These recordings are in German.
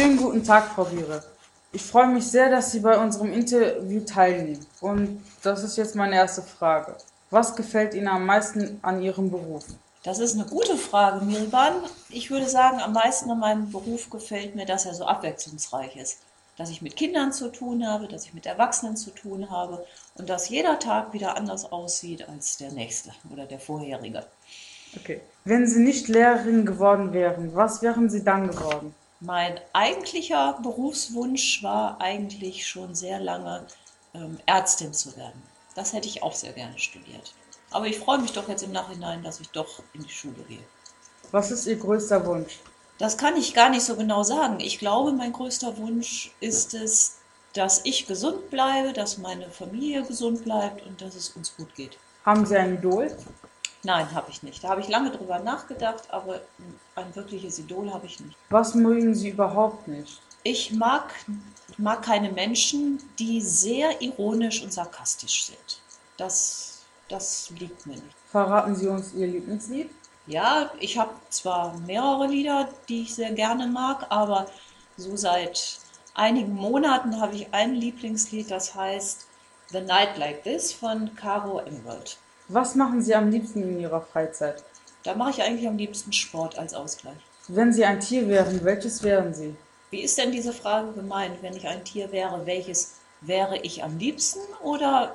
Schönen guten Tag, Frau Biere. Ich freue mich sehr, dass Sie bei unserem Interview teilnehmen. Und das ist jetzt meine erste Frage. Was gefällt Ihnen am meisten an Ihrem Beruf? Das ist eine gute Frage, Miriban. Ich würde sagen, am meisten an meinem Beruf gefällt mir, dass er so abwechslungsreich ist. Dass ich mit Kindern zu tun habe, dass ich mit Erwachsenen zu tun habe und dass jeder Tag wieder anders aussieht als der nächste oder der vorherige. Okay. Wenn Sie nicht Lehrerin geworden wären, was wären Sie dann geworden? Mein eigentlicher Berufswunsch war eigentlich schon sehr lange ähm, Ärztin zu werden. Das hätte ich auch sehr gerne studiert. Aber ich freue mich doch jetzt im Nachhinein, dass ich doch in die Schule gehe. Was ist Ihr größter Wunsch? Das kann ich gar nicht so genau sagen. Ich glaube, mein größter Wunsch ist es, dass ich gesund bleibe, dass meine Familie gesund bleibt und dass es uns gut geht. Haben Sie ein Idol? Nein, habe ich nicht. Da habe ich lange drüber nachgedacht, aber ein wirkliches Idol habe ich nicht. Was mögen Sie überhaupt nicht? Ich mag, mag keine Menschen, die sehr ironisch und sarkastisch sind. Das, das liegt mir nicht. Verraten Sie uns Ihr Lieblingslied? Ja, ich habe zwar mehrere Lieder, die ich sehr gerne mag, aber so seit einigen Monaten habe ich ein Lieblingslied, das heißt The Night Like This von Caro Emerald. Was machen Sie am liebsten in Ihrer Freizeit? Da mache ich eigentlich am liebsten Sport als Ausgleich. Wenn Sie ein Tier wären, welches wären Sie? Wie ist denn diese Frage gemeint? Wenn ich ein Tier wäre, welches wäre ich am liebsten oder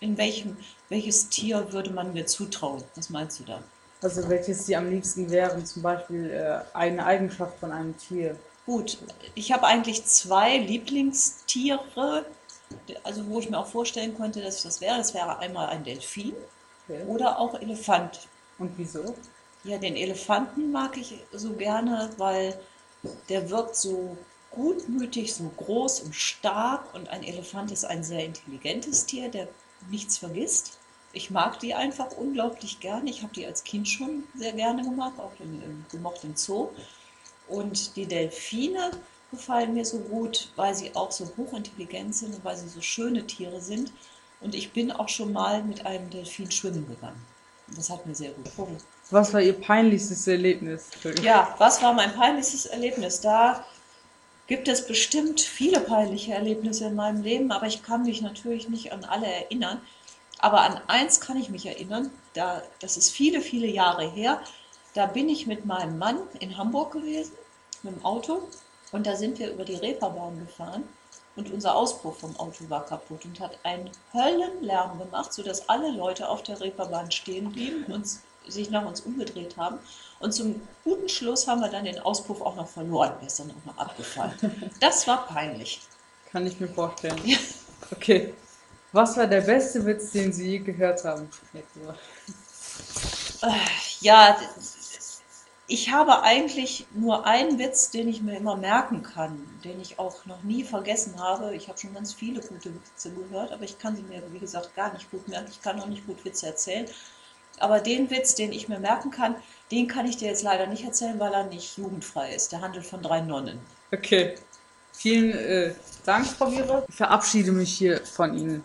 in welchem, welches Tier würde man mir zutrauen? Was meinst du da? Also welches Sie am liebsten wären, zum Beispiel äh, eine Eigenschaft von einem Tier. Gut, ich habe eigentlich zwei Lieblingstiere, also wo ich mir auch vorstellen könnte, dass ich das wäre. Das wäre einmal ein Delfin Okay. oder auch Elefant. Und wieso? Ja, den Elefanten mag ich so gerne, weil der wirkt so gutmütig, so groß und stark. Und ein Elefant ist ein sehr intelligentes Tier, der nichts vergisst. Ich mag die einfach unglaublich gerne. Ich habe die als Kind schon sehr gerne gemacht, auch im, im, gemocht im Zoo. Und die Delfine gefallen mir so gut, weil sie auch so hochintelligent sind und weil sie so schöne Tiere sind. Und ich bin auch schon mal mit einem Delfin schwimmen gegangen. Das hat mir sehr gut gefallen. Was war Ihr peinlichstes Erlebnis? Ja, was war mein peinlichstes Erlebnis? Da gibt es bestimmt viele peinliche Erlebnisse in meinem Leben, aber ich kann mich natürlich nicht an alle erinnern. Aber an eins kann ich mich erinnern, da, das ist viele, viele Jahre her. Da bin ich mit meinem Mann in Hamburg gewesen, mit dem Auto, und da sind wir über die Reeperbahn gefahren und unser Auspuff vom Auto war kaputt und hat einen Höllenlärm gemacht, sodass alle Leute auf der Reeperbahn stehen blieben und sich nach uns umgedreht haben. Und zum guten Schluss haben wir dann den Auspuff auch noch verloren. Der ist dann auch noch abgefallen. Das war peinlich. Kann ich mir vorstellen. Okay. Was war der beste Witz, den Sie je gehört haben? Äh, Ja, ich habe eigentlich nur einen Witz, den ich mir immer merken kann, den ich auch noch nie vergessen habe. Ich habe schon ganz viele gute Witze gehört, aber ich kann sie mir, wie gesagt, gar nicht gut merken. Ich kann auch nicht gut Witze erzählen. Aber den Witz, den ich mir merken kann, den kann ich dir jetzt leider nicht erzählen, weil er nicht jugendfrei ist. Der handelt von drei Nonnen. Okay. Vielen äh, Dank, Frau Wierer. Ich verabschiede mich hier von Ihnen.